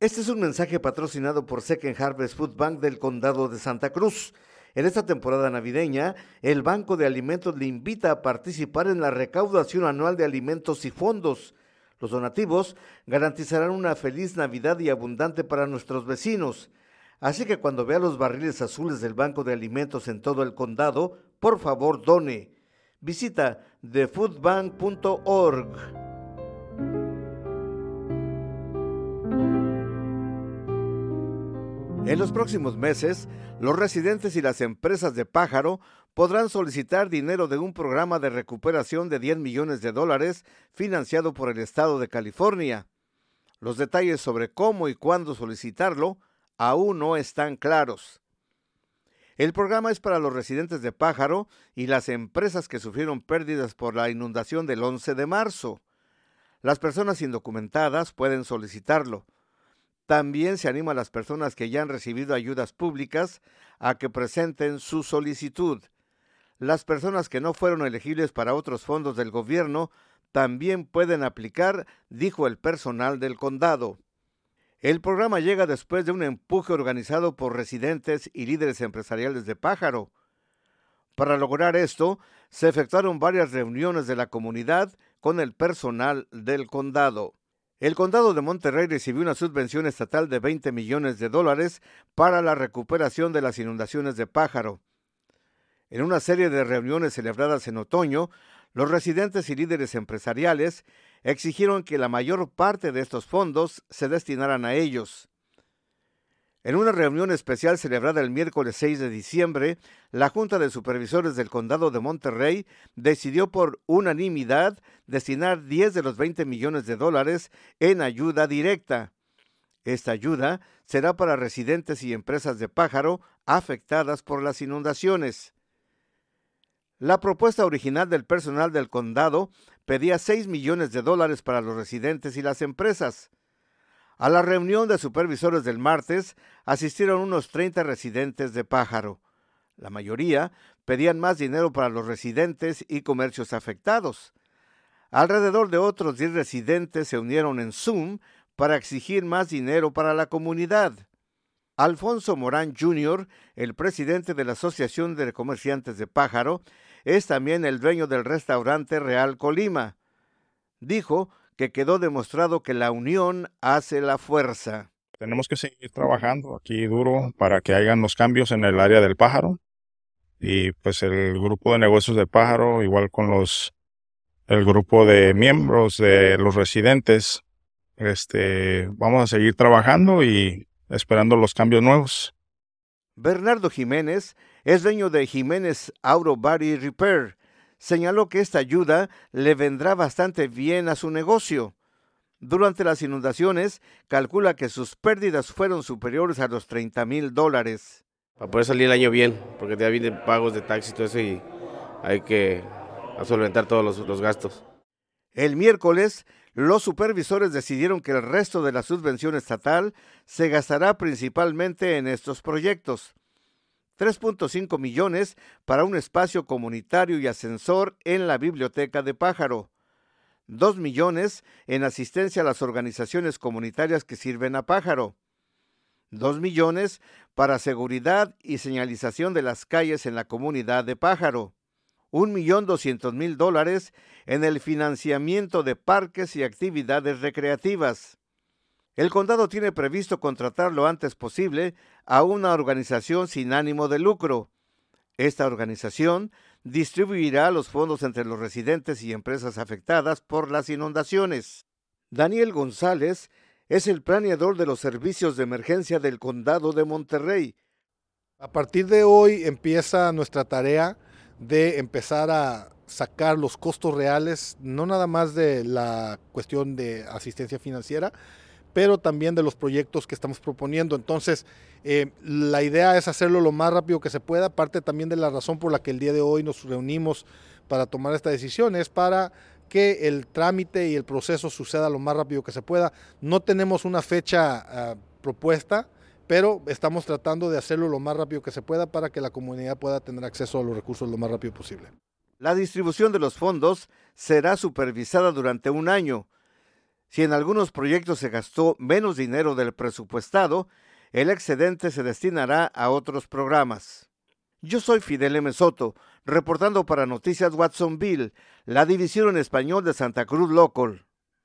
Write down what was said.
Este es un mensaje patrocinado por Second Harvest Food Bank del Condado de Santa Cruz. En esta temporada navideña, el Banco de Alimentos le invita a participar en la recaudación anual de alimentos y fondos. Los donativos garantizarán una feliz Navidad y abundante para nuestros vecinos. Así que cuando vea los barriles azules del Banco de Alimentos en todo el condado, por favor done. Visita thefoodbank.org. En los próximos meses, los residentes y las empresas de Pájaro podrán solicitar dinero de un programa de recuperación de 10 millones de dólares financiado por el Estado de California. Los detalles sobre cómo y cuándo solicitarlo aún no están claros. El programa es para los residentes de Pájaro y las empresas que sufrieron pérdidas por la inundación del 11 de marzo. Las personas indocumentadas pueden solicitarlo. También se anima a las personas que ya han recibido ayudas públicas a que presenten su solicitud. Las personas que no fueron elegibles para otros fondos del gobierno también pueden aplicar, dijo el personal del condado. El programa llega después de un empuje organizado por residentes y líderes empresariales de Pájaro. Para lograr esto, se efectuaron varias reuniones de la comunidad con el personal del condado. El condado de Monterrey recibió una subvención estatal de 20 millones de dólares para la recuperación de las inundaciones de Pájaro. En una serie de reuniones celebradas en otoño, los residentes y líderes empresariales exigieron que la mayor parte de estos fondos se destinaran a ellos. En una reunión especial celebrada el miércoles 6 de diciembre, la Junta de Supervisores del Condado de Monterrey decidió por unanimidad destinar 10 de los 20 millones de dólares en ayuda directa. Esta ayuda será para residentes y empresas de pájaro afectadas por las inundaciones. La propuesta original del personal del condado pedía 6 millones de dólares para los residentes y las empresas. A la reunión de supervisores del martes asistieron unos 30 residentes de Pájaro. La mayoría pedían más dinero para los residentes y comercios afectados. Alrededor de otros 10 residentes se unieron en Zoom para exigir más dinero para la comunidad. Alfonso Morán Jr., el presidente de la Asociación de Comerciantes de Pájaro, es también el dueño del restaurante Real Colima. Dijo que quedó demostrado que la unión hace la fuerza. Tenemos que seguir trabajando aquí duro para que hayan los cambios en el área del pájaro. Y pues el grupo de negocios del pájaro, igual con los el grupo de miembros de los residentes, este, vamos a seguir trabajando y esperando los cambios nuevos. Bernardo Jiménez es dueño de Jiménez Auto Body Repair señaló que esta ayuda le vendrá bastante bien a su negocio. Durante las inundaciones, calcula que sus pérdidas fueron superiores a los 30 mil dólares. Para poder salir el año bien, porque ya vienen pagos de taxi y todo eso y hay que solventar todos los, los gastos. El miércoles, los supervisores decidieron que el resto de la subvención estatal se gastará principalmente en estos proyectos. 3.5 millones para un espacio comunitario y ascensor en la biblioteca de Pájaro. 2 millones en asistencia a las organizaciones comunitarias que sirven a Pájaro. 2 millones para seguridad y señalización de las calles en la comunidad de Pájaro. Un millón doscientos mil dólares en el financiamiento de parques y actividades recreativas. El condado tiene previsto contratar lo antes posible a una organización sin ánimo de lucro. Esta organización distribuirá los fondos entre los residentes y empresas afectadas por las inundaciones. Daniel González es el planeador de los servicios de emergencia del condado de Monterrey. A partir de hoy empieza nuestra tarea de empezar a sacar los costos reales, no nada más de la cuestión de asistencia financiera, pero también de los proyectos que estamos proponiendo. Entonces, eh, la idea es hacerlo lo más rápido que se pueda, parte también de la razón por la que el día de hoy nos reunimos para tomar esta decisión, es para que el trámite y el proceso suceda lo más rápido que se pueda. No tenemos una fecha ah, propuesta, pero estamos tratando de hacerlo lo más rápido que se pueda para que la comunidad pueda tener acceso a los recursos lo más rápido posible. La distribución de los fondos será supervisada durante un año Si en algunos proyectos se gastó menos dinero del presupuestado, el excedente se destinará a otros programas. Yo soy Fidel M. Soto, reportando para Noticias Watsonville, la división en español de Santa Cruz Local.